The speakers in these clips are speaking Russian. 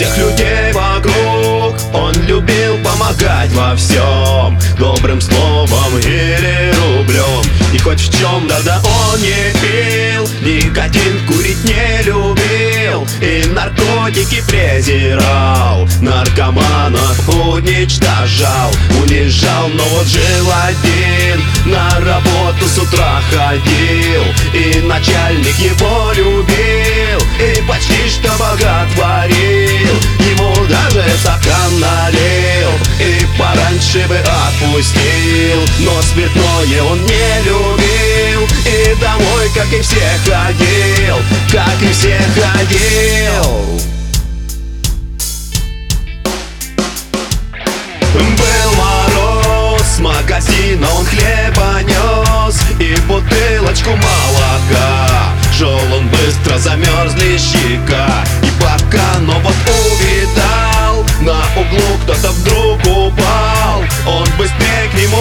всех людей вокруг. Он любил помогать во всем Добрым словом или рублем. И хоть в чем, да-да, он не пил Никотин курить не любил. И наркотики презирал Наркоманов уничтожал. Унижал, но вот жил один На работу с утра ходил. И начальник его любил. И почти что боготворил Но спиртное он не любил И домой, как и все, ходил Как и все ходил. Был мороз, с магазина он хлеба нес И бутылочку молока. Шел он быстро, замерзли щека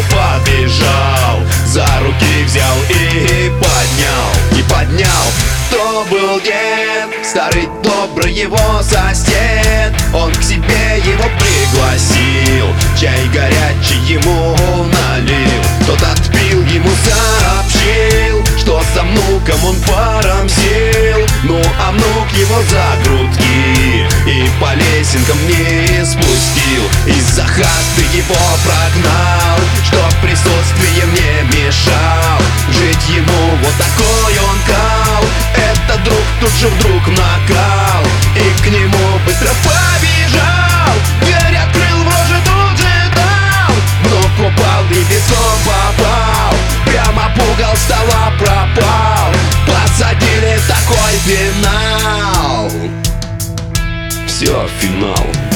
побежал За руки взял и поднял И поднял. Кто был дед? Старый добрый его сосед. Он к себе его пригласил Чай горячий ему налил. Тот отпил, ему сообщил Что за внуком он паром сел Ну а внук его за грудки И по лесенкам не накал И к нему быстро побежал. Дверь открыл, в роже тут же дал. Внук упал и виском попал. Прямо в угол стола пропал. Посадили такой финал. Все, финал